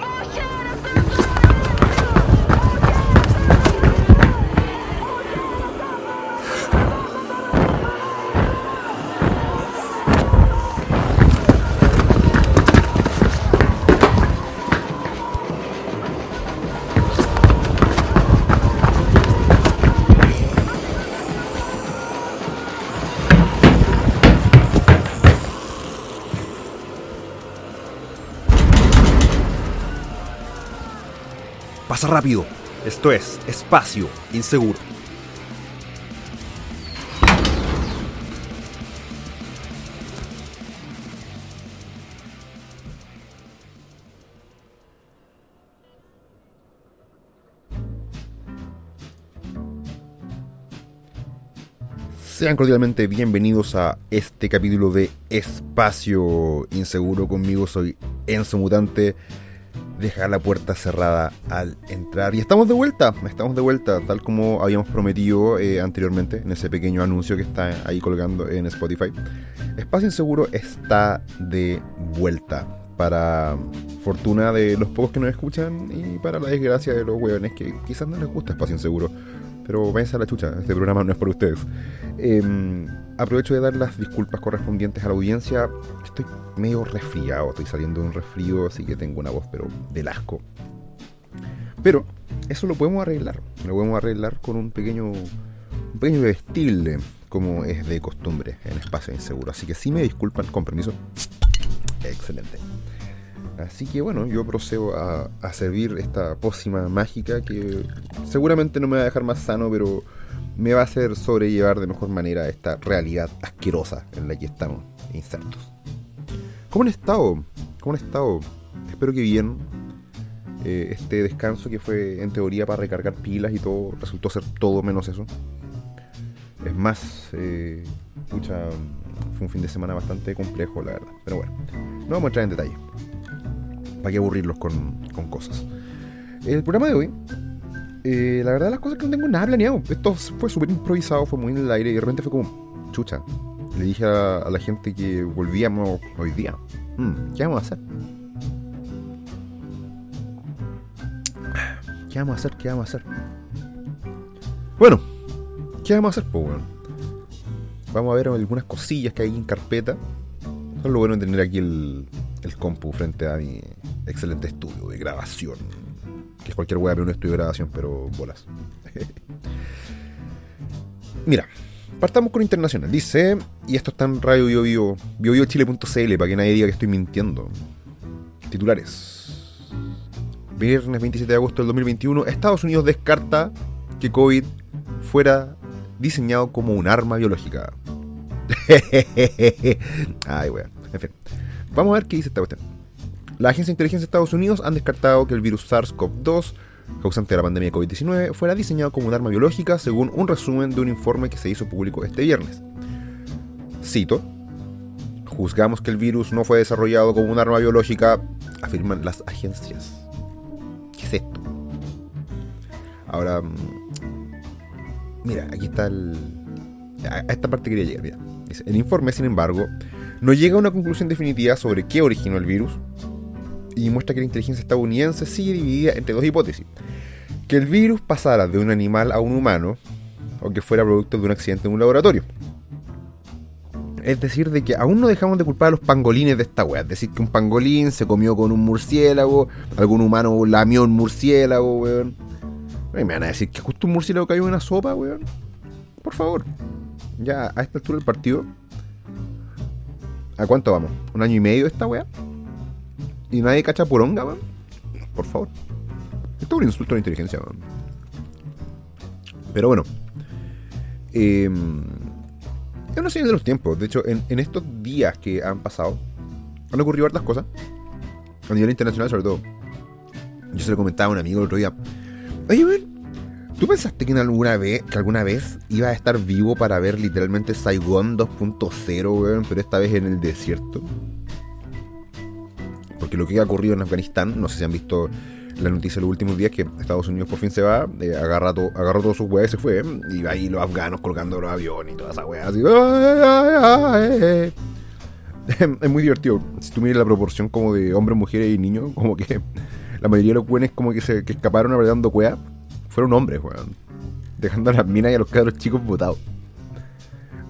Pasa rápido. Esto es Espacio Inseguro. Sean cordialmente bienvenidos a este capítulo de Espacio Inseguro. Conmigo soy Enzo Mutante dejar la puerta cerrada al entrar. Y estamos de vuelta, estamos de vuelta, tal como habíamos prometido eh, anteriormente en ese pequeño anuncio que está ahí colgando en Spotify. Espacio Inseguro está de vuelta. Para fortuna de los pocos que nos escuchan y para la desgracia de los hueones que quizás no les gusta Espacio Inseguro. Pero váyanse a la chucha, este programa no es para ustedes. Em, aprovecho de dar las disculpas correspondientes a la audiencia. Estoy medio resfriado, estoy saliendo de un resfrío, así que tengo una voz, pero del asco. Pero eso lo podemos arreglar. Lo podemos arreglar con un pequeño, un pequeño vestible, como es de costumbre en espacio inseguro. Así que si me disculpan, con permiso. Excelente. Así que bueno, yo procedo a, a, servir esta pócima mágica que seguramente no me va a dejar más sano, pero me va a hacer sobrellevar de mejor manera esta realidad asquerosa en la que estamos insertos. ¿Cómo han estado? ¿Cómo han estado? Espero que bien. Eh, este descanso que fue en teoría para recargar pilas y todo, resultó ser todo menos eso. Es más, eh, fue un fin de semana bastante complejo, la verdad. Pero bueno, no vamos a entrar en detalle. ¿Para qué aburrirlos con, con cosas? El programa de hoy, eh, la verdad las cosas que no tengo nada planeado. Esto fue súper improvisado, fue muy en el aire y de repente fue como, chucha, le dije a, la gente que volvíamos hoy día. Mm, ¿Qué vamos a hacer? ¿Qué vamos a hacer? ¿Qué vamos a hacer? Bueno, ¿qué vamos a hacer? Pues. Vamos a ver algunas cosillas que hay en carpeta. Es lo bueno de tener aquí el, el compu frente a mi excelente estudio de grabación. Que es cualquier web, pero un estudio de grabación, pero bolas. Mira, Partamos con internacional. Dice, y esto está en Radio Bio, biobiochile.cl, para que nadie diga que estoy mintiendo. Titulares. Viernes 27 de agosto del 2021, Estados Unidos descarta que COVID fuera diseñado como un arma biológica. Ay, weón. En fin. Vamos a ver qué dice esta cuestión. La Agencia de Inteligencia de Estados Unidos han descartado que el virus SARS-CoV-2 causante de la pandemia de COVID-19, fuera diseñado como un arma biológica según un resumen de un informe que se hizo público este viernes. Cito, juzgamos que el virus no fue desarrollado como un arma biológica, afirman las agencias. ¿Qué es esto? Ahora, mm, mira, aquí está el... A esta parte quería llegar, mira. el informe, sin embargo, no llega a una conclusión definitiva sobre qué originó el virus, y muestra que la inteligencia estadounidense sigue dividida entre dos hipótesis. Que el virus pasara de un animal a un humano o que fuera producto de un accidente en un laboratorio. Es decir, de que aún no dejamos de culpar a los pangolines de esta wea. Es decir, que un pangolín se comió con un murciélago, algún humano lamió un murciélago, weón. me van a decir que justo un murciélago cayó en una sopa, weón. Por favor. Ya a esta altura del partido. ¿A cuánto vamos? ¿Un año y medio esta wea? Y nadie cacha poronga, man. Por favor. Esto es un insulto a la inteligencia, man. Pero bueno. Eh, es una señal de los tiempos. De hecho, en, estos días que han pasado, han ocurrido hartas cosas. A nivel internacional, sobre todo. Yo se lo comentaba a un amigo el otro día. Oye, man, ¿tú pensaste que, alguna vez, que alguna vez iba a estar vivo para ver literalmente Saigon 2.0, weón? Pero esta vez en el desierto porque lo que ha ocurrido en Afganistán, no sé si han visto la noticia de los últimos días, que Estados Unidos por fin se va, eh, agarró todos sus weas y se fue, y ahí los afganos colgando los aviones y toda esa wea así. es muy divertido. Si tú miras la proporción como de hombres, mujeres y niños, como que la mayoría de los buenos como que se que escaparon apretando cuea fueron hombres, weón. Dejando a las minas y a los cabros chicos botados.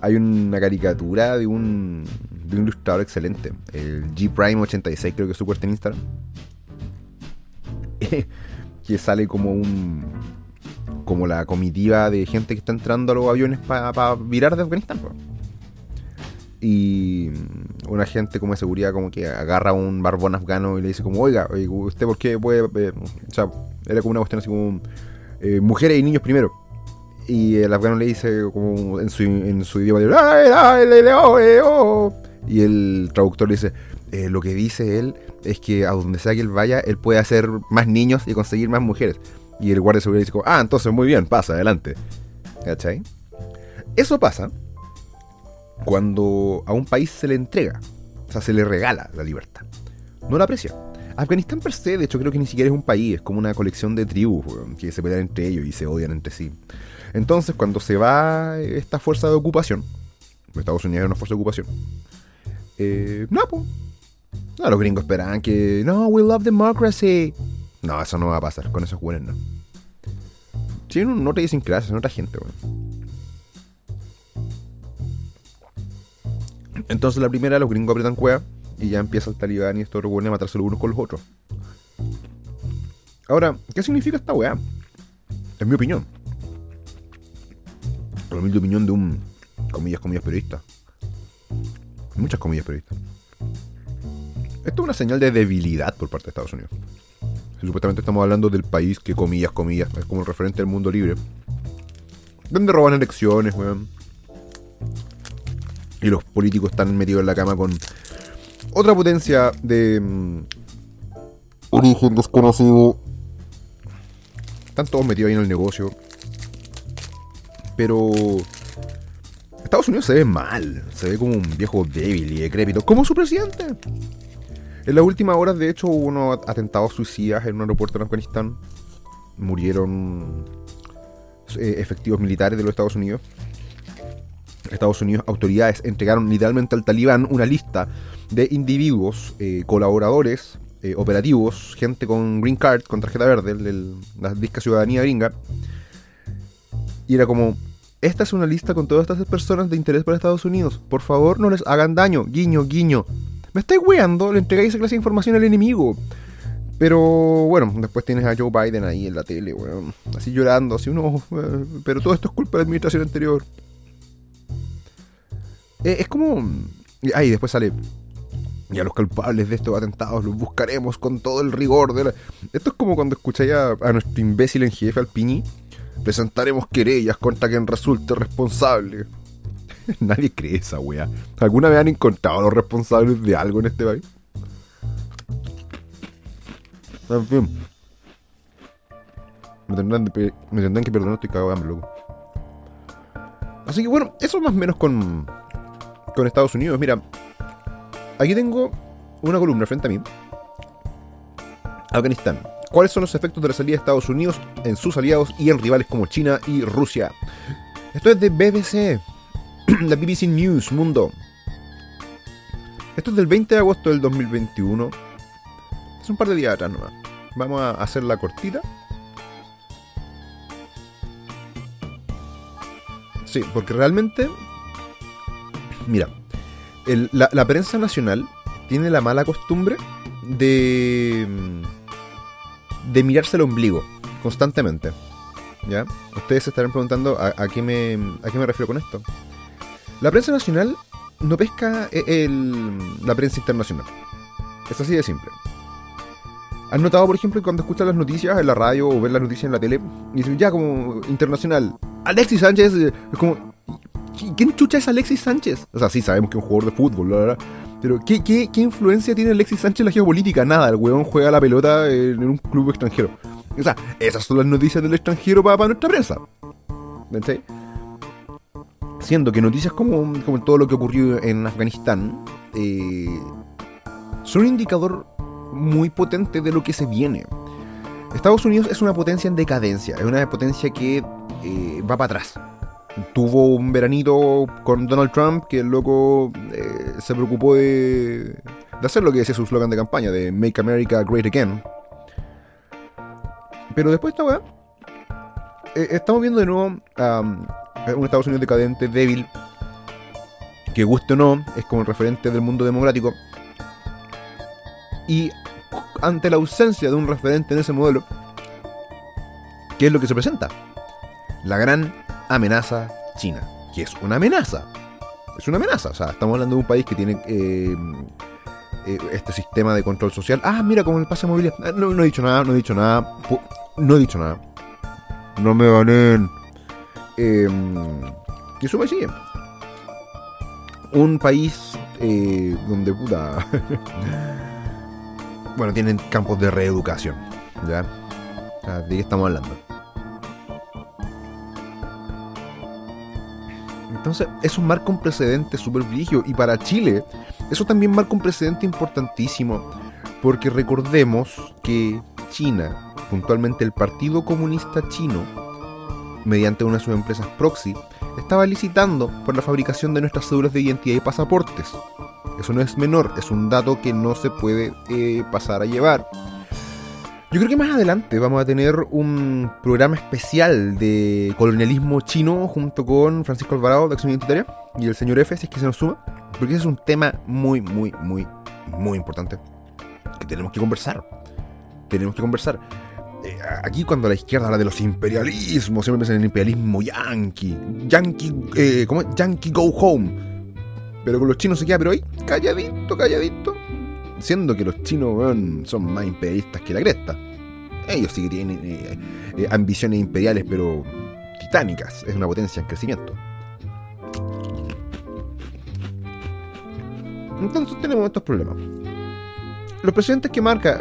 Hay una caricatura de un, de un ilustrador excelente. El G Prime 86 creo que es su cuenta en Instagram. que sale como un como la comitiva de gente que está entrando a los aviones para virar de Afganistán. Y una gente como de seguridad como que agarra a un barbón afgano y le dice como, oiga, ¿usted por qué puede...? Eh, o sea, era como una cuestión así como, eh, mujeres y niños primero. Y el afgano le dice como en su, en su idioma, y el traductor le dice, eh, lo que dice él es que a donde sea que él vaya, él puede hacer más niños y conseguir más mujeres. Y el guardia de seguridad dice, ah, entonces muy bien, pasa, adelante. ¿Cachai? Eso pasa cuando a un país se le entrega, o sea, se le regala la libertad. No la aprecia. Afganistán per se, de hecho, creo que ni siquiera es un país, es como una colección de tribus que se pelean entre ellos y se odian entre sí. Entonces, cuando se va esta fuerza de ocupación, Estados Unidos es una fuerza de ocupación, eh, no, pues. No, los gringos esperaban que, no, we love democracy. No, eso no va a pasar, con esos jóvenes no. Sí, no, te dicen clases, son otra gente, weón. Entonces la primera, los gringos apretan cueva y ya empieza el talibán y estos reúnen a matarse los unos con los otros. Ahora, ¿qué significa esta weá? Es mi opinión. La mi opinión de un, comillas, comillas, periodista. Muchas comillas, periodista. Esto es una señal de debilidad por parte de Estados Unidos. Supuestamente estamos hablando del país que, comillas, comillas, es como el referente del mundo libre. Donde roban elecciones, weón. Y los políticos están metidos en la cama con otra potencia de mm, origen desconocido. Están todos metidos ahí en el negocio. Pero Estados Unidos se ve mal, se ve como un viejo débil y decrépito, como su presidente. En las últimas horas, de hecho, hubo unos atentados suicidas en un aeropuerto en Afganistán. Murieron eh, efectivos militares de los Estados Unidos. Estados Unidos, autoridades entregaron literalmente al talibán una lista de individuos, eh, colaboradores, eh, operativos, gente con green card, con tarjeta verde, la disca ciudadanía gringa. Y era como, esta es una lista con todas estas personas de interés para Estados Unidos. Por favor, no les hagan daño. Guiño, guiño. Me estáis weando, le entregáis esa clase de información al enemigo. Pero bueno, después tienes a Joe Biden ahí en la tele, weón. Así llorando, así uno. Eh, pero todo esto es culpa de la administración anterior. Eh, es como. Ahí después sale. Y a los culpables de estos atentados los buscaremos con todo el rigor de la... Esto es como cuando escucháis a, nuestro imbécil en jefe, al Piñi. Presentaremos querellas contra quien resulte responsable. Nadie cree esa wea. ¿Alguna vez han encontrado a los responsables de algo en este país? En fin. Me tendrán, que perdonar, estoy cagado de loco. Así que bueno, eso más o menos con, con Estados Unidos. Mira, aquí tengo una columna frente a mí. Afganistán. ¿Cuáles son los efectos de la salida de Estados Unidos en sus aliados y en rivales como China y Rusia? Esto es de BBC, la BBC News Mundo. Esto es del 20 de agosto del 2021. Es un par de días atrás nomás. Vamos a hacer la cortita. Sí, porque realmente Mira, la, prensa nacional tiene la mala costumbre de, de mirarse el ombligo constantemente. ¿Ya? Ustedes se estarán preguntando a, qué me, a qué me refiero con esto. La prensa nacional no pesca e, la prensa internacional. Es así de simple. ¿Has notado, por ejemplo, que cuando escuchas las noticias en la radio o ves las noticias en la tele, y dicen ya como internacional, Alexis Sánchez, es como, ¿Quién chucha es Alexis Sánchez? O sea, sí, sabemos que es un jugador de fútbol. Pero, ¿qué, ¿qué, qué, influencia tiene Alexis Sánchez en la geopolítica? Nada, el weón juega la pelota en un club extranjero. O sea, esas son las noticias del extranjero para, nuestra prensa. ¿Ves? Siendo que noticias como, como todo lo que ocurrió en Afganistán eh, son un indicador muy potente de lo que se viene. Estados Unidos es una potencia en decadencia, es una potencia que eh, va para atrás tuvo un veranito con Donald Trump que el loco eh, se preocupó de, de hacer lo que decía su slogan de campaña, de Make America Great Again. Pero después esta weá, eh, estamos viendo de nuevo a un Estados Unidos decadente, débil, que guste o no, es como el referente del mundo democrático. Y ante la ausencia de un referente en ese modelo, ¿qué es lo que se presenta? La gran amenaza china, que es una amenaza. Es una amenaza, o sea, estamos hablando de un país que tiene eh, eh, este sistema de control social. Ah, mira, como el pase movilidad. Ah, no, no he dicho nada, no he dicho nada. No he dicho nada. No me ganen. Eh, y eso me sigue. Un país eh, donde puta. bueno, tienen campos de reeducación. ¿Ya? ¿De qué estamos hablando? Entonces, eso marca un precedente súper. Y para Chile, eso también marca un precedente importantísimo. Porque recordemos que China, puntualmente el Partido Comunista Chino, mediante una de sus empresas proxy, estaba licitando por la fabricación de nuestras cédulas de identidad y pasaportes. Eso no es menor, es un dato que no se puede eh, pasar a llevar. Yo creo que más adelante vamos a tener un programa especial de colonialismo chino junto con Francisco Alvarado de Acción Identitaria y el señor F, si es que se nos suma, porque ese es un tema muy, muy, muy, muy importante que tenemos que conversar. Tenemos que conversar. Eh, aquí cuando la izquierda habla de los imperialismos, siempre piensan en el imperialismo yankee. Yankee, eh, ¿cómo? Yankee go home. Pero con los chinos se queda, pero ahí, calladito, calladito. Siendo que los chinos son más imperialistas que la cresta. Ellos sí que tienen eh, eh, ambiciones imperiales, pero titánicas. Es una potencia en crecimiento. Entonces tenemos estos problemas. Los presidentes que marca,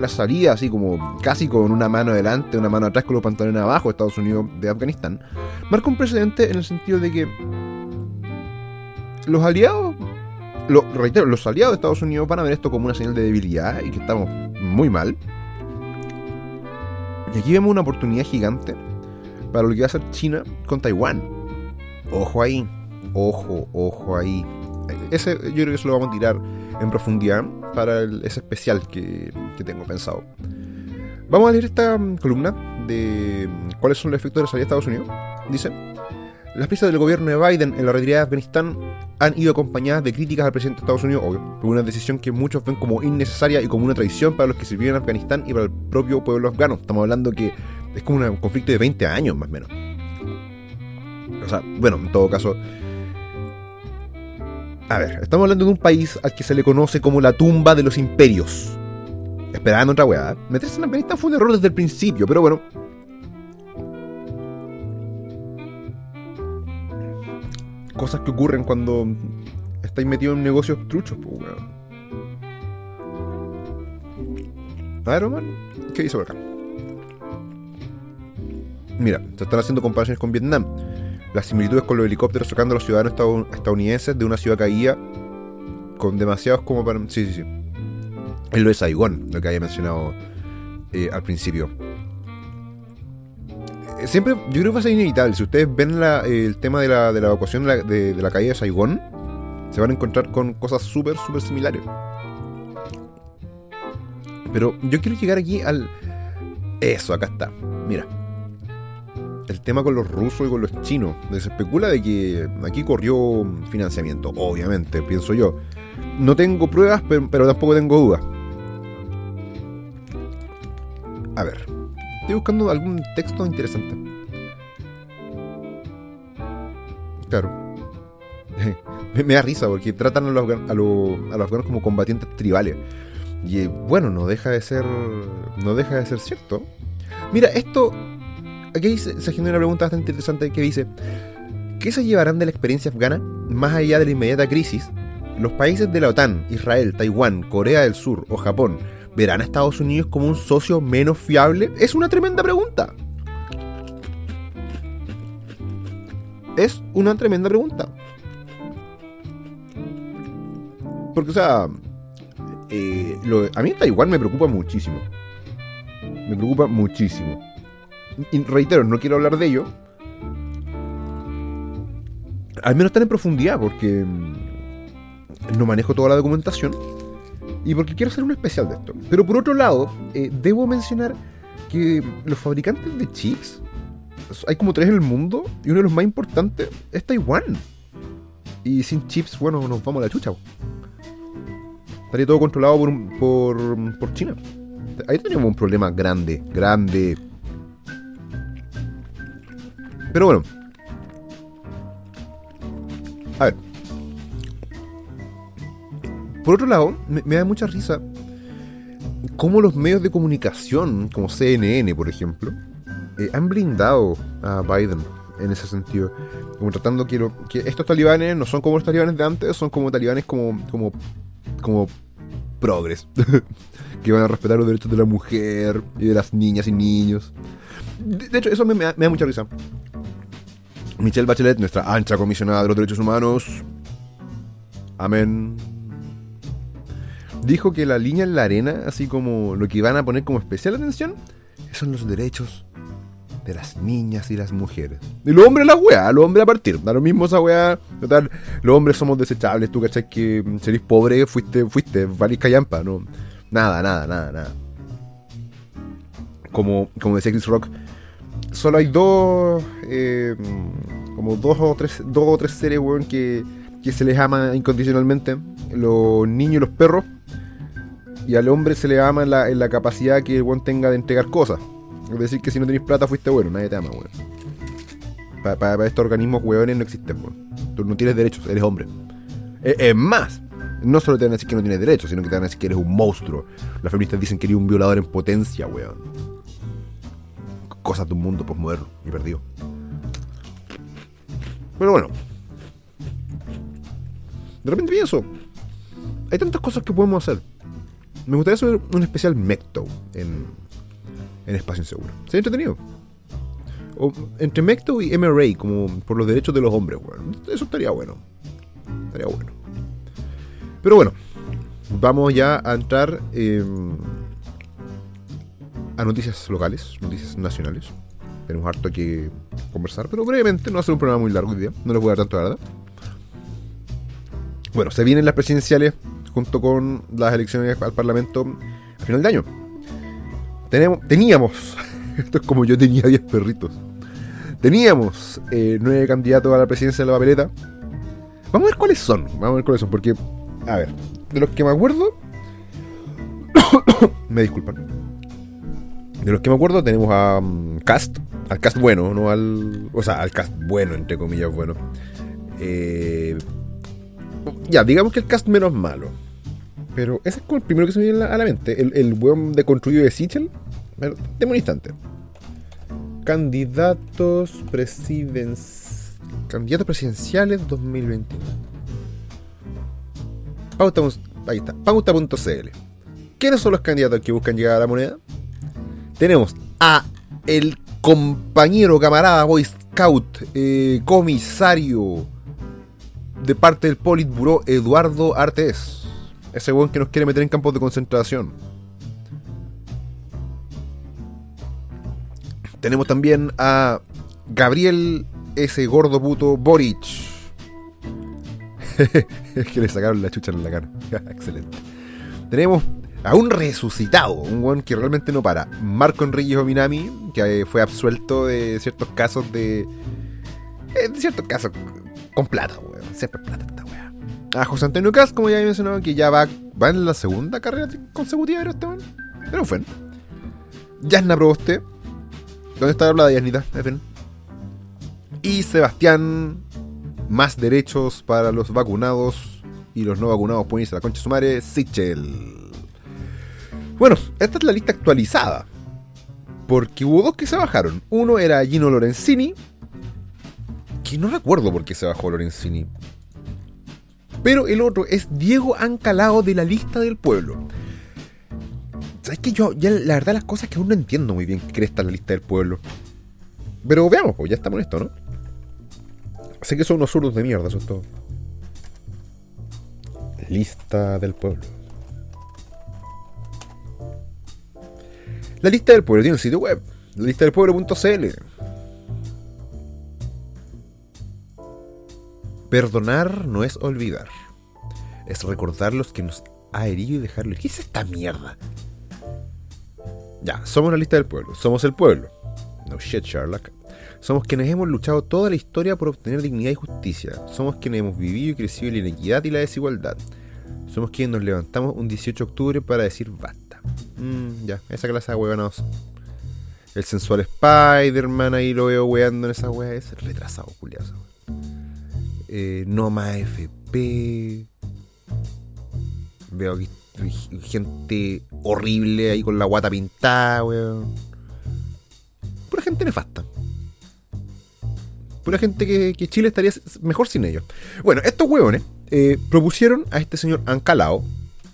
la salida, así como casi con una mano adelante, una mano atrás, con los pantalones abajo, Estados Unidos de Afganistán, marca un precedente en el sentido de que los aliados, lo, reitero, los aliados de Estados Unidos van a ver esto como una señal de debilidad y que estamos muy mal. Y aquí vemos una oportunidad gigante para lo que va a hacer China con Taiwán. Ojo ahí, ojo, ojo ahí. Ese yo creo que eso lo vamos a tirar en profundidad para ese especial que, tengo pensado. Vamos a leer esta mm, columna de mm, cuáles son los efectos de la salida de Estados Unidos. Dice, las prisas del gobierno de Biden en la retirada de Afganistán han ido acompañadas de críticas al presidente de Estados Unidos, obvio, por una decisión que muchos ven como innecesaria y como una traición para los que sirvieron en Afganistán y para el propio pueblo afgano. Estamos hablando que es como un conflicto de 20 años más o menos. O sea, bueno, en todo caso, a ver, estamos hablando de un país al que se le conoce como la tumba de los imperios. Esperaban otra weá. Meterse en Afganistán fue un error desde el principio, pero bueno. Cosas que ocurren cuando estáis metidos en negocios truchos, pues weón. A ver, Omar, ¿qué dice por acá? Mira, se están haciendo comparaciones con Vietnam las similitudes con los helicópteros sacando a los ciudadanos estadounidenses de una ciudad caída con demasiados como para... Sí, sí, sí. Es lo de Saigón, lo que había mencionado eh, al principio. Siempre, yo creo que va a ser inevitable. Si ustedes ven el tema de la, de la evacuación de la, caída de Saigón, se van a encontrar con cosas súper, súper similares. Pero yo quiero llegar aquí al... Eso, acá está. Mira el tema con los rusos y con los chinos. Se especula de que aquí corrió financiamiento, obviamente, pienso yo. No tengo pruebas, pero, tampoco tengo dudas. Buscando algún texto interesante. Claro. me, da risa porque tratan a los, a, los, afganos como combatientes tribales. Y eh, bueno, no deja de ser. No deja de ser cierto. Mira, esto aquí se, genera una pregunta bastante interesante que dice, ¿qué se llevarán de la experiencia afgana más allá de la inmediata crisis? ¿Los países de la OTAN, Israel, Taiwán, Corea del Sur o Japón verán a Estados Unidos como un socio menos fiable? Es una tremenda pregunta. Es una tremenda pregunta. Porque, o sea, eh, a mí Taiwán me preocupa muchísimo. Me preocupa muchísimo y reitero, no quiero hablar de ello. Al menos están en profundidad, porque mm, no manejo toda la documentación y porque quiero hacer un especial de esto. Pero por otro lado, eh, debo mencionar que los fabricantes de chips, hay como tres en el mundo y uno de los más importantes es Taiwán. Y sin chips, bueno, nos vamos a la chucha. Estaría todo controlado por, por, por China. Ahí tenemos un problema grande, grande. Pero bueno. A ver. Por otro lado, me, da mucha risa cómo los medios de comunicación, como CNN, por ejemplo, eh, han blindado a Biden en ese sentido. Como tratando que, que estos talibanes no son como los talibanes de antes, son como talibanes como, como, como progres. que van a respetar los derechos de la mujer y de las niñas y niños. De, hecho, eso me, da, mucha risa. Michelle Bachelet, nuestra ancha comisionada de los derechos humanos. Amén. Dijo que la línea en la arena, así como lo que iban a poner como especial atención, son los derechos de las niñas y las mujeres. Y los hombres la weá, los hombres a partir. Da lo mismo esa weá. Los hombres somos desechables. Tú, ¿cachai? Que si eres pobre, fuiste, fuiste, valís callampa, ¿no? Nada, nada, nada, nada. Como, como decía Chris Rock, solo hay dos. Eh, como dos o tres, dos o tres seres, weón, que, que se les ama incondicionalmente. Los niños y los perros. Y al hombre se le ama en la, en la capacidad que el weón tenga de entregar cosas. Es decir, que si no tenés plata fuiste bueno, nadie te ama, weón. Para, estos organismos weones no existen, weón. Tú no tienes derechos, eres hombre. Es, más, no solo te van a decir que no tienes derechos, sino que te van a decir que eres un monstruo. Las feministas dicen que eres un violador en potencia, weón. Cosas de un mundo posmoderno y perdido. Pero bueno. De repente pienso, hay tantas cosas que podemos hacer. Me gustaría hacer un especial Mecto en, en espacio inseguro. Sería entretenido. O entre Mecto y MRA, como por los derechos de los hombres, weón. Eso estaría bueno. Estaría bueno. Pero bueno, vamos ya a entrar a noticias locales, noticias nacionales. Tenemos harto que conversar, pero brevemente, no va a ser un programa muy largo hoy día. No les voy a dar tanto, la verdad. Bueno, se vienen las presidenciales junto con las elecciones al Parlamento a final de año. Tenemos, teníamos, esto es como yo tenía 10 perritos. Teníamos eh, nueve candidatos a la presidencia de la papeleta. Vamos a ver cuáles son. Vamos a ver cuáles son, porque, a ver, de los que me acuerdo. me disculpan. De los que me acuerdo tenemos a um, Cast, al Cast bueno, no al. O sea, al Cast bueno, entre comillas, bueno. Eh, ya, digamos que el Cast menos malo. Pero ese es el primero que se me viene a la mente. El, el weón de construido de Sichel. Deme un instante. Candidatos presidenciales. Candidatos presidenciales 2021. Pauta, ahí está. Pauta.cl. ¿Quiénes son los candidatos que buscan llegar a la moneda? Tenemos a el compañero, camarada, boy scout, eh, comisario de parte del Politburo, Eduardo Artes ese weón que nos quiere meter en campos de concentración. Tenemos también a Gabriel, ese gordo puto Boric. es que le sacaron la chucha en la cara. Excelente. Tenemos a un resucitado, un weón que realmente no para. Marco Enrique Ominami, que fue absuelto de ciertos casos de. Eh, de ciertos casos con plata, weón. Siempre plata a José Antonio Cas, como ya he mencionado, que ya va, en la segunda carrera consecutiva de este man. Pero fue. Yasna Proboste. ¿Dónde está la de Yasnita? Y Sebastián, más derechos para los vacunados y los no vacunados pueden irse a la concha su madre, Sichel. Bueno, esta es la lista actualizada. Porque hubo dos que se bajaron. Uno era Gino Lorenzini. Que no recuerdo por qué se bajó Lorenzini. Pero el otro es Diego Ancalao de la lista del pueblo. ¿Sabes que yo, la verdad, las cosas que aún no entiendo muy bien qué está en la lista del pueblo? Pero veamos, pues ya estamos en esto, ¿no? Sé que son unos zurdos de mierda, eso es todo. Lista del pueblo. La lista del pueblo tiene un sitio web. La. Perdonar no es olvidar. es recordar los que nos ha herido y dejarlo. ¿Qué es esta mierda? Ya, somos la lista del pueblo, somos el pueblo. No shit, Sherlock. Somos quienes hemos luchado toda la historia por obtener dignidad y justicia. Somos quienes hemos vivido y crecido en la inequidad y la desigualdad. Somos quienes nos levantamos un 18 de octubre para decir basta. Mm, ya, esa clase de huevonados. El sensual Spider-Man ahí lo veo weando en esa wea. Es retrasado, culiazo. Eh, no más FP. Veo gente horrible ahí con la guata pintada, weón. Pura gente nefasta. Pura gente que, Chile estaría mejor sin ellos. Bueno, estos huevones eh, propusieron a este señor Ancalao.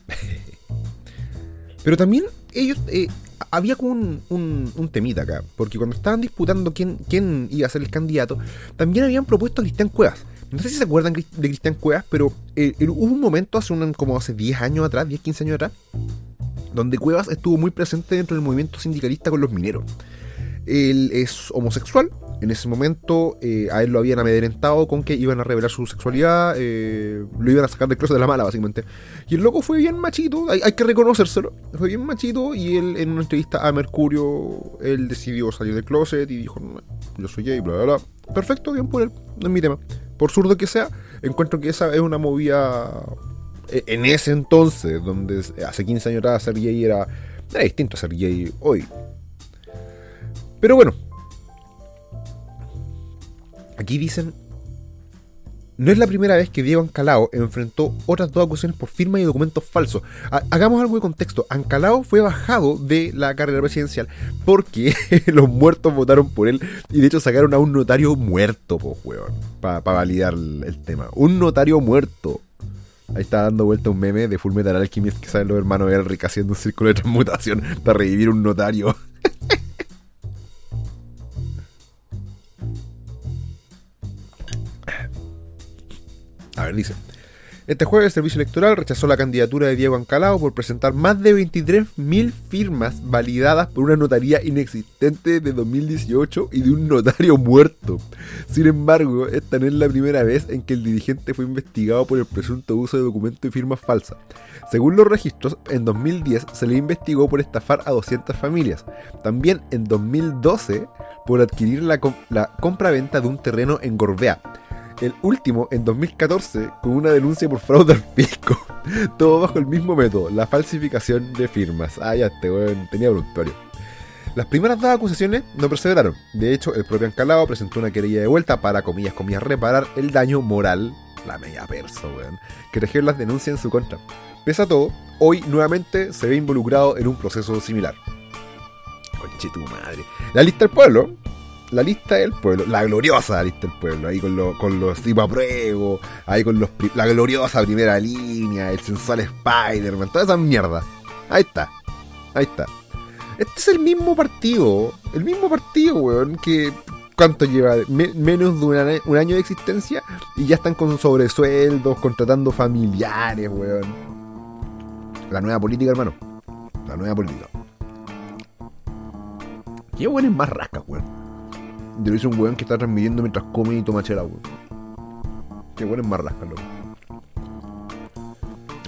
pero también ellos. Eh, había como un, un, temita acá. Porque cuando estaban disputando quién, quién iba a ser el candidato, también habían propuesto a Cristian Cuevas. No sé si se acuerdan de Cristian Cuevas, pero eh, hubo un momento hace como hace 10 años atrás, 10, 15 años atrás, donde Cuevas estuvo muy presente dentro del movimiento sindicalista con los mineros. Él es homosexual. En ese momento eh, a él lo habían amedrentado con que iban a revelar su sexualidad, eh, lo iban a sacar del closet de la mala, básicamente. Y el loco fue bien machito, hay, que reconocérselo. Fue bien machito y él en una entrevista a Mercurio, él decidió salir del closet y dijo, yo soy gay, bla, bla, bla. Perfecto, bien por él, no es mi tema. Por zurdo que sea, encuentro que esa es una movida eh, en ese entonces, donde hace 15 años atrás ser gay era, distinto a ser hoy. Pero bueno. Aquí dicen. No es la primera vez que Diego Ancalao enfrentó otras dos acusaciones por firma y documentos falsos. hagamos algo de contexto. Ancalao fue bajado de la carrera presidencial porque los muertos votaron por él y de hecho sacaron a un notario muerto, pues, weón, para validar el, tema. Un notario muerto. Ahí está dando vuelta un meme de Fullmetal Alchemist que salen los hermanos Elric haciendo un círculo de transmutación para revivir un notario. dice. Este jueves el Servicio Electoral rechazó la candidatura de Diego Ancalao por presentar más de 23.000 firmas validadas por una notaría inexistente de 2018 y de un notario muerto. Sin embargo, esta no es la primera vez en que el dirigente fue investigado por el presunto uso de documentos y firmas falsas. Según los registros, en 2010 se le investigó por estafar a 200 familias. También en 2012 por adquirir la, la compra-venta de un terreno en Gorbea el último en 2014 con una denuncia por fraude al fisco. Todo bajo el mismo método, la falsificación de firmas. Ah, ya este weón tenía voluntario. Las primeras dos acusaciones no perseveraron. De hecho, el propio Ancalao presentó una querella de vuelta para, comillas, comillas, reparar el daño moral, la media persa, weón, que tejió las denuncias en su contra. Pese a todo, hoy nuevamente se ve involucrado en un proceso similar. Conche tu madre. La lista del pueblo, la lista del pueblo, la gloriosa lista del pueblo, ahí con, con los tipo pruebo, ahí con los, la gloriosa primera línea, el sensual Spider-Man, toda esa mierda. Ahí está, ahí está. Este es el mismo partido, el mismo partido, weón, que ¿cuánto lleva? menos de un año de existencia y ya están con sobresueldos, contratando familiares, weón. La nueva política, hermano. La nueva política. Qué weón es más rasca, weón. Debe ser un weón que está transmitiendo mientras come y toma chela, weón. Qué weón es más rasca, loco.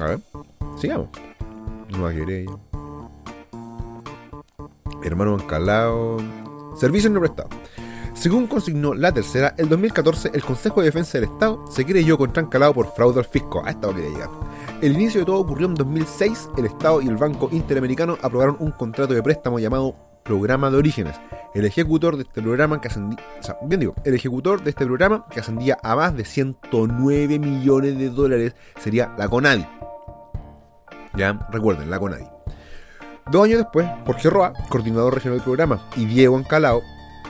A ver, sigamos. Nueva querella. Hermano encalado. Servicio no prestado. Según consignó la tercera, el 2014 el Consejo de Defensa del Estado se creyó contra Encalado por fraude al fisco. A esta quería llegar. El inicio de todo ocurrió en 2006. El Estado y el Banco Interamericano aprobaron un contrato de préstamo llamado Programa de Orígenes, el ejecutor de este programa que ascendía, bien digo, el ejecutor de este programa que ascendía a más de 109 millones de dólares sería la CONADI. Ya, recuerden, la CONADI. Dos años después, Jorge Roa, coordinador regional del programa, y Diego Ancalao,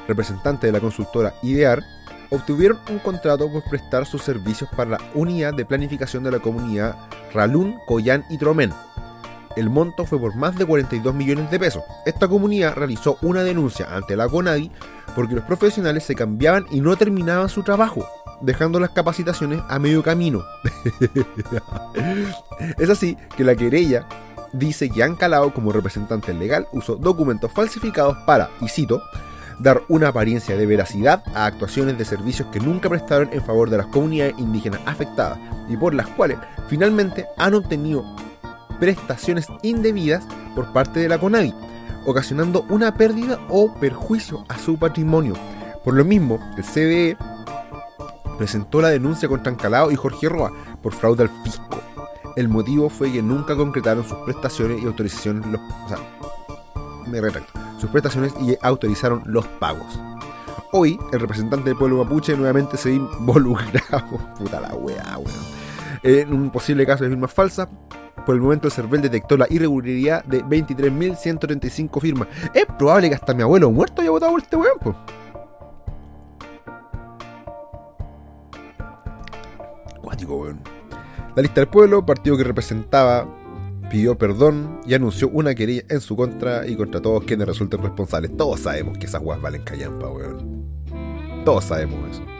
representante de la consultora IDEAR, obtuvieron un contrato por prestar sus servicios para la unidad de planificación de la comunidad Ralún, Coyán y Tromén, el monto fue por más de 42 millones de pesos. Esta comunidad realizó una denuncia ante la CONADI porque los profesionales se cambiaban y no terminaban su trabajo, dejando las capacitaciones a medio camino. es así que la querella dice que Ancalao como representante legal usó documentos falsificados para, y cito, dar una apariencia de veracidad a actuaciones de servicios que nunca prestaron en favor de las comunidades indígenas afectadas y por las cuales finalmente han obtenido prestaciones indebidas por parte de la CONADI, ocasionando una pérdida o perjuicio a su patrimonio. Por lo mismo, el CDE presentó la denuncia contra Ancalao y Jorge Roa por fraude al fisco. El motivo fue que nunca concretaron sus prestaciones y autorizaciones o sea, me retracto, sus prestaciones y autorizaron los pagos. Hoy, el representante del pueblo mapuche nuevamente se ve involucrado, puta la weá, weón, en un posible caso de firmas falsas. Por el momento, el CERVEL detectó la irregularidad de 23.135 firmas. Es probable que hasta mi abuelo muerto haya votado este weón, pues. Cuático, weón. La lista del pueblo, partido que representaba, pidió perdón y anunció una querella en su contra y contra todos quienes resulten responsables. Todos sabemos que esas weas valen callampa, weón. Todos sabemos eso.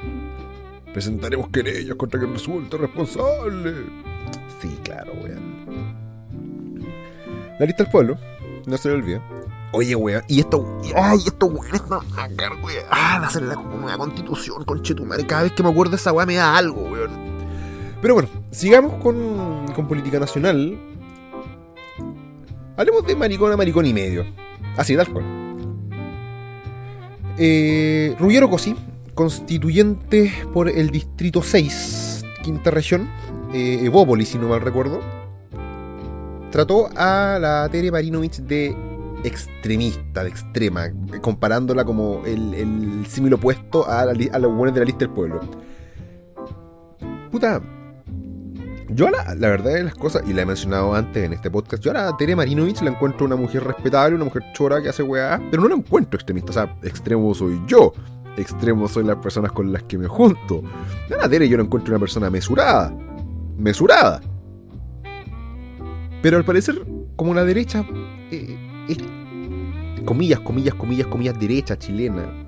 Presentaremos querellas contra quien resulte responsable. Sí, claro, weón. La lista del pueblo, no se le olvide. Oye, weón, y esto, ay, esto, weón, esto, weón, ah, de hacer la nueva constitución, conchetumare. Cada vez que me acuerdo de esa weá me da algo, weón. Pero bueno, sigamos con, con política nacional. Hablemos de maricón a maricón y medio. Así, tal cual. Eh, Ruggiero Cosí, constituyente por el distrito 6, quinta región, eh, Evópolis, si no mal recuerdo, trató a la Tere Marinovich de extremista, de extrema, comparándola como el, el símil opuesto a, la, a los buenos de la lista del pueblo. Puta, yo la, la, verdad de las cosas, y la he mencionado antes en este podcast, yo a la Tere Marinovich la encuentro una mujer respetable, una mujer chora que hace weá, pero no la encuentro extremista. O sea, extremo soy yo, extremo soy las personas con las que me junto. La Tere yo la encuentro una persona mesurada, mesurada. Pero al parecer, como la derecha, eh, es, comillas, comillas, comillas, comillas, derecha chilena,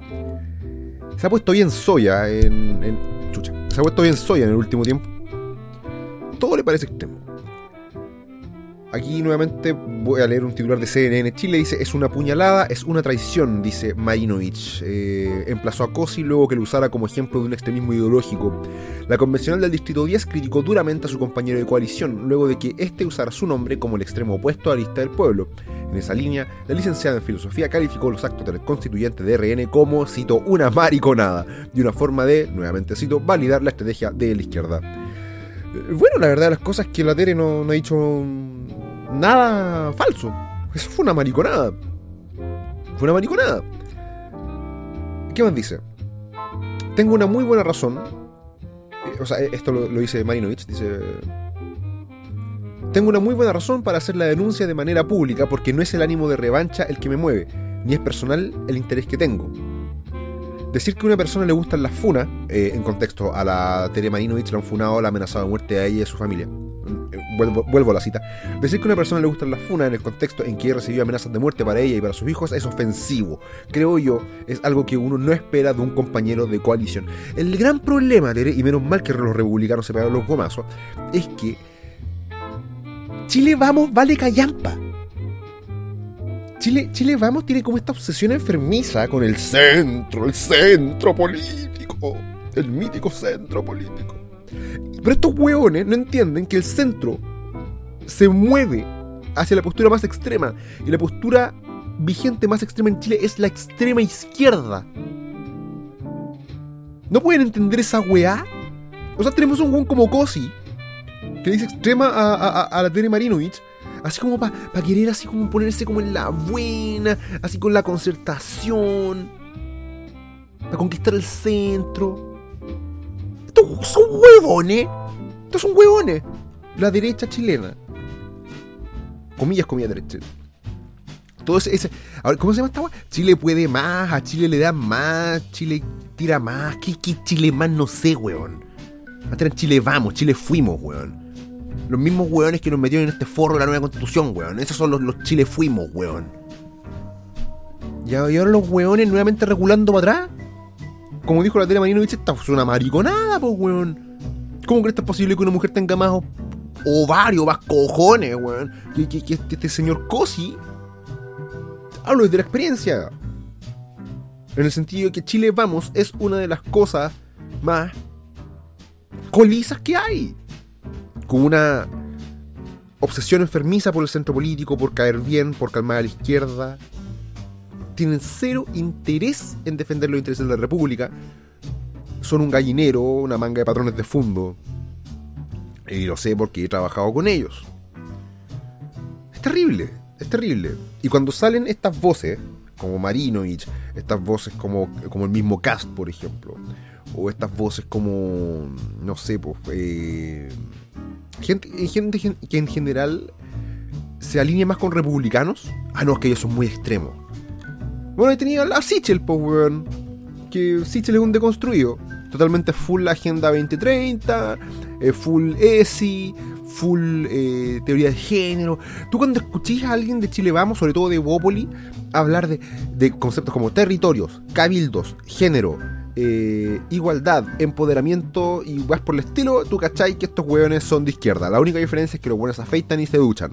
se ha puesto bien soya en, en chucha, se ha puesto bien soya en el último tiempo todo le parece extremo. Aquí nuevamente voy a leer un titular de CNN Chile. Dice, es una puñalada, es una traición, dice Marinovich. Eh, emplazó a Cosi luego que lo usara como ejemplo de un extremismo ideológico. La convencional del Distrito 10 criticó duramente a su compañero de coalición, luego de que éste usara su nombre como el extremo opuesto a la lista del pueblo. En esa línea, la licenciada en filosofía calificó los actos del constituyente de RN como, cito, una mariconada, y una forma de, nuevamente cito, validar la estrategia de la izquierda. Bueno, la verdad las cosas que la Tere no, no ha dicho nada falso. Eso fue una mariconada. Fue una mariconada. ¿Qué más dice? Tengo una muy buena razón. Eh, o sea, esto lo, dice Marinovich. Dice. Tengo una muy buena razón para hacer la denuncia de manera pública porque no es el ánimo de revancha el que me mueve, ni es personal el interés que tengo. Decir que a una persona le gustan las funas, eh, en contexto a la Tere Marinovich, la han funado, la amenazado de muerte a ella y a su familia. Eh, vuelvo, a la cita. Decir que a una persona le gustan las funas en el contexto en que recibió amenazas de muerte para ella y para sus hijos es ofensivo. Creo yo, es algo que uno no espera de un compañero de coalición. El gran problema, y menos mal que los republicanos se pegaron los gomazos, es que Chile vamos vale callampa. Chile, Chile Vamos tiene como esta obsesión enfermiza con el centro, el centro político, el mítico centro político. Pero estos hueones no entienden que el centro se mueve hacia la postura más extrema. Y la postura vigente más extrema en Chile es la extrema izquierda. ¿No pueden entender esa weá? O sea, tenemos un hueón como Cosi, que dice extrema a, la Tere Marinovich, Así como para querer así como ponerse como en la buena, así con la concertación, para conquistar el centro. Estos son huevones. Estos son huevones. La derecha chilena. Comillas, comillas, derecha. Todo ese, a ver, ¿cómo se llama esta Chile puede más, a Chile le da más, Chile tira más. ¿Qué, qué Chile más? No sé, weón. Chile vamos, Chile fuimos, weón. Los mismos weones que nos metieron en este forro de la nueva constitución, weón. Esos son los, los Chile fuimos, weón. Y ahora los weones nuevamente regulando para atrás. Como dijo la tele Marinovich, esta es una mariconada, weón. ¿Cómo crees que es posible que una mujer tenga más ovarios, más cojones, weón? Que este, este, señor Cosi. Hablo desde la experiencia. En el sentido de que Chile Vamos es una de las cosas más colisas que hay. Con una obsesión enfermiza por el centro político, por caer bien, por calmar a la izquierda. Tienen cero interés en defender los intereses de la República. Son un gallinero, una manga de patrones de fondo. Y lo sé porque he trabajado con ellos. Es terrible, es terrible. Y cuando salen estas voces, como Marinovich, estas voces como, como el mismo Cast, por ejemplo, o estas voces como, no sé, pues, eh, gente, gente que en general se alinea más con republicanos. Ah, no, es que ellos son muy extremos. Bueno, he tenido a Sichel, pues, weón. Que Sichel es un deconstruido. Totalmente full Agenda 2030, eh, full ESI, full eh, teoría de género. Tú cuando escuchís a alguien de Chile Vamos, sobre todo de Bópoli, hablar de, de conceptos como territorios, cabildos, género, eh, igualdad, empoderamiento y weas por el estilo, tú cachai que estos weones son de izquierda. La única diferencia es que los weones afeitan y se duchan.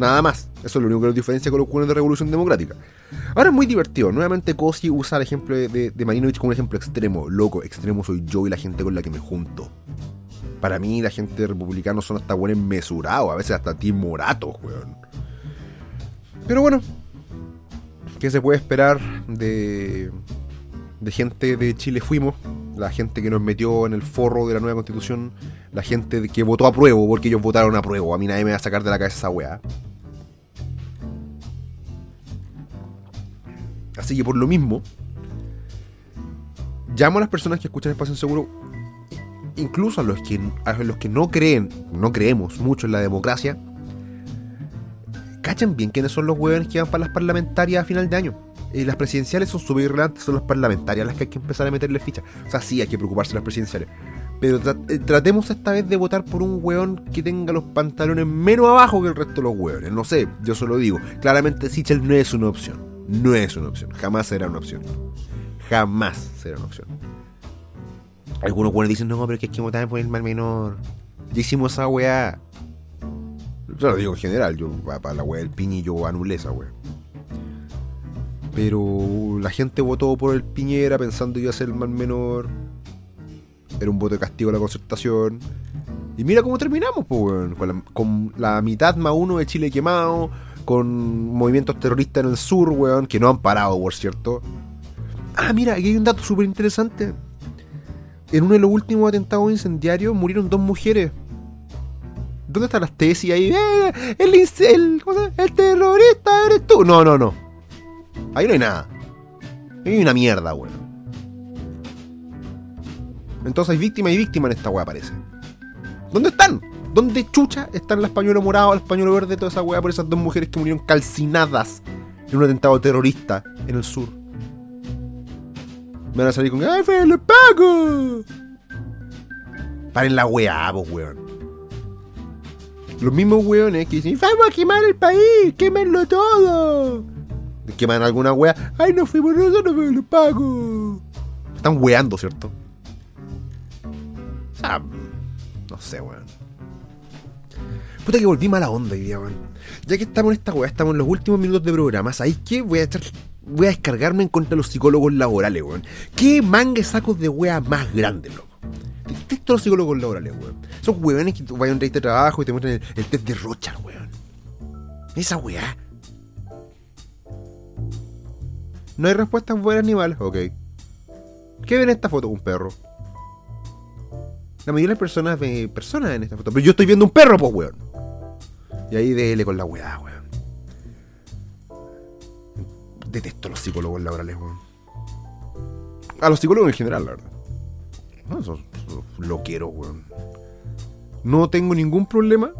Nada más. Eso es lo único que los diferencia con los weones de Revolución Democrática. Ahora es muy divertido. Nuevamente Cosi usa el ejemplo de, de, Marinovich como un ejemplo extremo. Loco, extremo soy yo y la gente con la que me junto. Para mí la gente republicana son hasta buenos mesurados, a veces hasta timoratos, weón. Pero bueno, ¿qué se puede esperar de de gente de Chile fuimos, la gente que nos metió en el forro de la nueva constitución, la gente que votó a prueba, porque ellos votaron a prueba. A mí nadie me va a sacar de la cabeza esa weá. Así que por lo mismo, llamo a las personas que escuchan Espacio Seguro, incluso a los que, a los que no creen, no creemos mucho en la democracia, cachen bien quiénes son los huevones que van para las parlamentarias a final de año eh, las presidenciales son súper irrelevantes, son las parlamentarias las que hay que empezar a meterle ficha. O sea, sí, hay que preocuparse de las presidenciales. Pero eh, tratemos esta vez de votar por un weón que tenga los pantalones menos abajo que el resto de los weones. No sé, yo solo digo. Claramente Sichel no es una opción. No es una opción. Jamás será una opción. Jamás será una opción. Algunos weones dicen, no, pero es que que votar por el mal menor. Ya hicimos esa weá. Yo lo digo en general, yo para la weá del piñi yo anulé esa weá. Pero la gente votó por el Piñera pensando que iba a ser el mal menor. Era un voto de castigo a la concertación. Y mira cómo terminamos, pues, con, la, mitad más uno de Chile quemado, con movimientos terroristas en el sur, weón, que no han parado, por cierto. Ah, mira, aquí hay un dato súper interesante. En uno de los últimos atentados incendiarios murieron dos mujeres. ¿Dónde están las tesis ahí? ¡Eh! El, terrorista eres tú. No, no, no. Ahí no hay nada. Ahí hay una mierda, weón. Entonces hay víctima y víctima en esta weá, parece. ¿Dónde están? ¿Dónde chucha están el español morado, el español verde, toda esa weá por esas dos mujeres que murieron calcinadas en un atentado terrorista en el sur? Me van a salir con ¡Ay, fue el pago! Paren la weá, vos, weón. Los mismos weones que dicen, ¡Vamos a quemar el país! ¡Quémenlo todo! queman alguna wea. ¡Ay, no fuimos nosotros, pero lo pago! Están weando, ¿cierto? O sea, no sé, weón. Puta que volví mala onda hoy día, weón. Ya que estamos en esta wea, estamos en los últimos minutos de programa. ¿Sabéis qué? Voy a echar. Voy a descargarme en contra de los psicólogos laborales, weón. ¿Qué manga sacos de wea más grandes, loco? Detesto los psicólogos laborales, weón. Esos weones que vayan a un de trabajo y te muestran el, test de Rocha, weón. Esa weá. No hay respuestas buenas ni malas. Ok. ¿Qué ven en esta foto? Un perro. La mayoría de las personas ven personas en esta foto. Pero yo estoy viendo un perro, pues, weón. Y ahí dele con la weá, weón. Detesto a los psicólogos laborales, weón. A los psicólogos en general, la verdad. No, eso, lo quiero, weón. No tengo ningún problema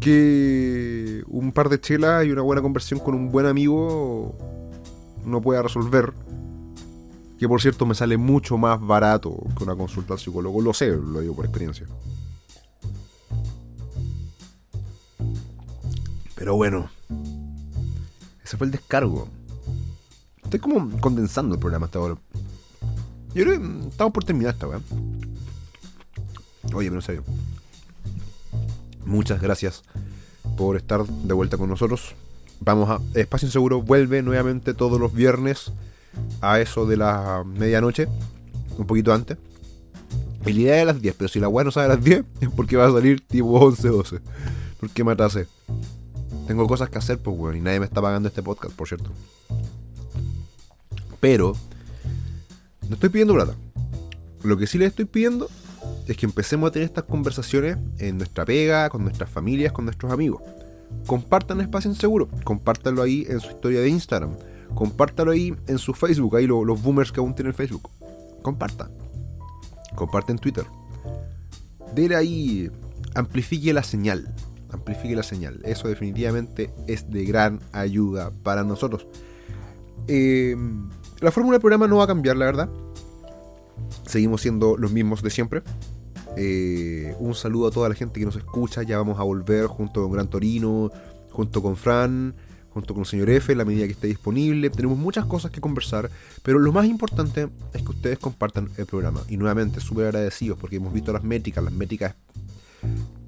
que un par de chelas y una buena conversión con un buen amigo no pueda resolver. Que por cierto me sale mucho más barato que una consulta al psicólogo. Lo sé, lo digo por experiencia. Pero bueno. Ese fue el descargo. Estoy como condensando el programa hasta ahora. Yo creo que estamos por terminar esta weá. Oye, pero en serio muchas gracias por estar de vuelta con nosotros. vamos a. Espacio Inseguro vuelve nuevamente todos los viernes a eso de la medianoche, un poquito antes. Y la idea es las 10, pero si la weá no sale a las 10 es porque va a salir tipo 11, 12. Porque me atrasé. Tengo cosas que hacer, pues weón, y nadie me está pagando este podcast, por cierto. Pero, no estoy pidiendo plata. Lo que sí les estoy pidiendo es que empecemos a tener estas conversaciones en nuestra pega, con nuestras familias, con nuestros amigos. Compartan Espacio Inseguro, compártanlo ahí en su historia de Instagram, compártalo ahí en su Facebook, ahí los boomers que aún tienen Facebook. Compartan. Comparten Twitter. Dele ahí, amplifique la señal. Amplifique la señal. Eso definitivamente es de gran ayuda para nosotros. Eh, la fórmula del programa no va a cambiar, la verdad. Seguimos siendo los mismos de siempre. Eh, un saludo a toda la gente que nos escucha. Ya vamos a volver junto con Gran Torino, junto con Fran, junto con el señor F, en la medida que esté disponible. Tenemos muchas cosas que conversar, pero lo más importante es que ustedes compartan el programa. Y nuevamente, súper agradecidos porque hemos visto las métricas. Las métricas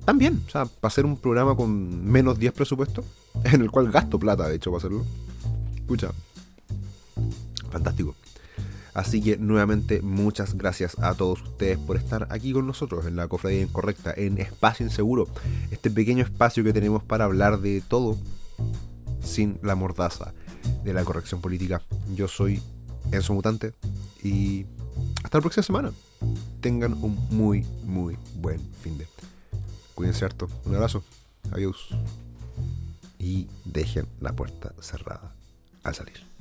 también, o sea, para hacer un programa con menos 10 presupuesto, en el cual gasto plata, de hecho, para hacerlo. Escucha, fantástico. Así que nuevamente muchas gracias a todos ustedes por estar aquí con nosotros en la Cofradía Incorrecta, en Espacio Inseguro, este pequeño espacio que tenemos para hablar de todo sin la mordaza de la corrección política. Yo soy Enzo Mutante y hasta la próxima semana. Tengan un muy, muy buen fin de. Cuídense harto. Un abrazo. Adiós. Y dejen la puerta cerrada al salir.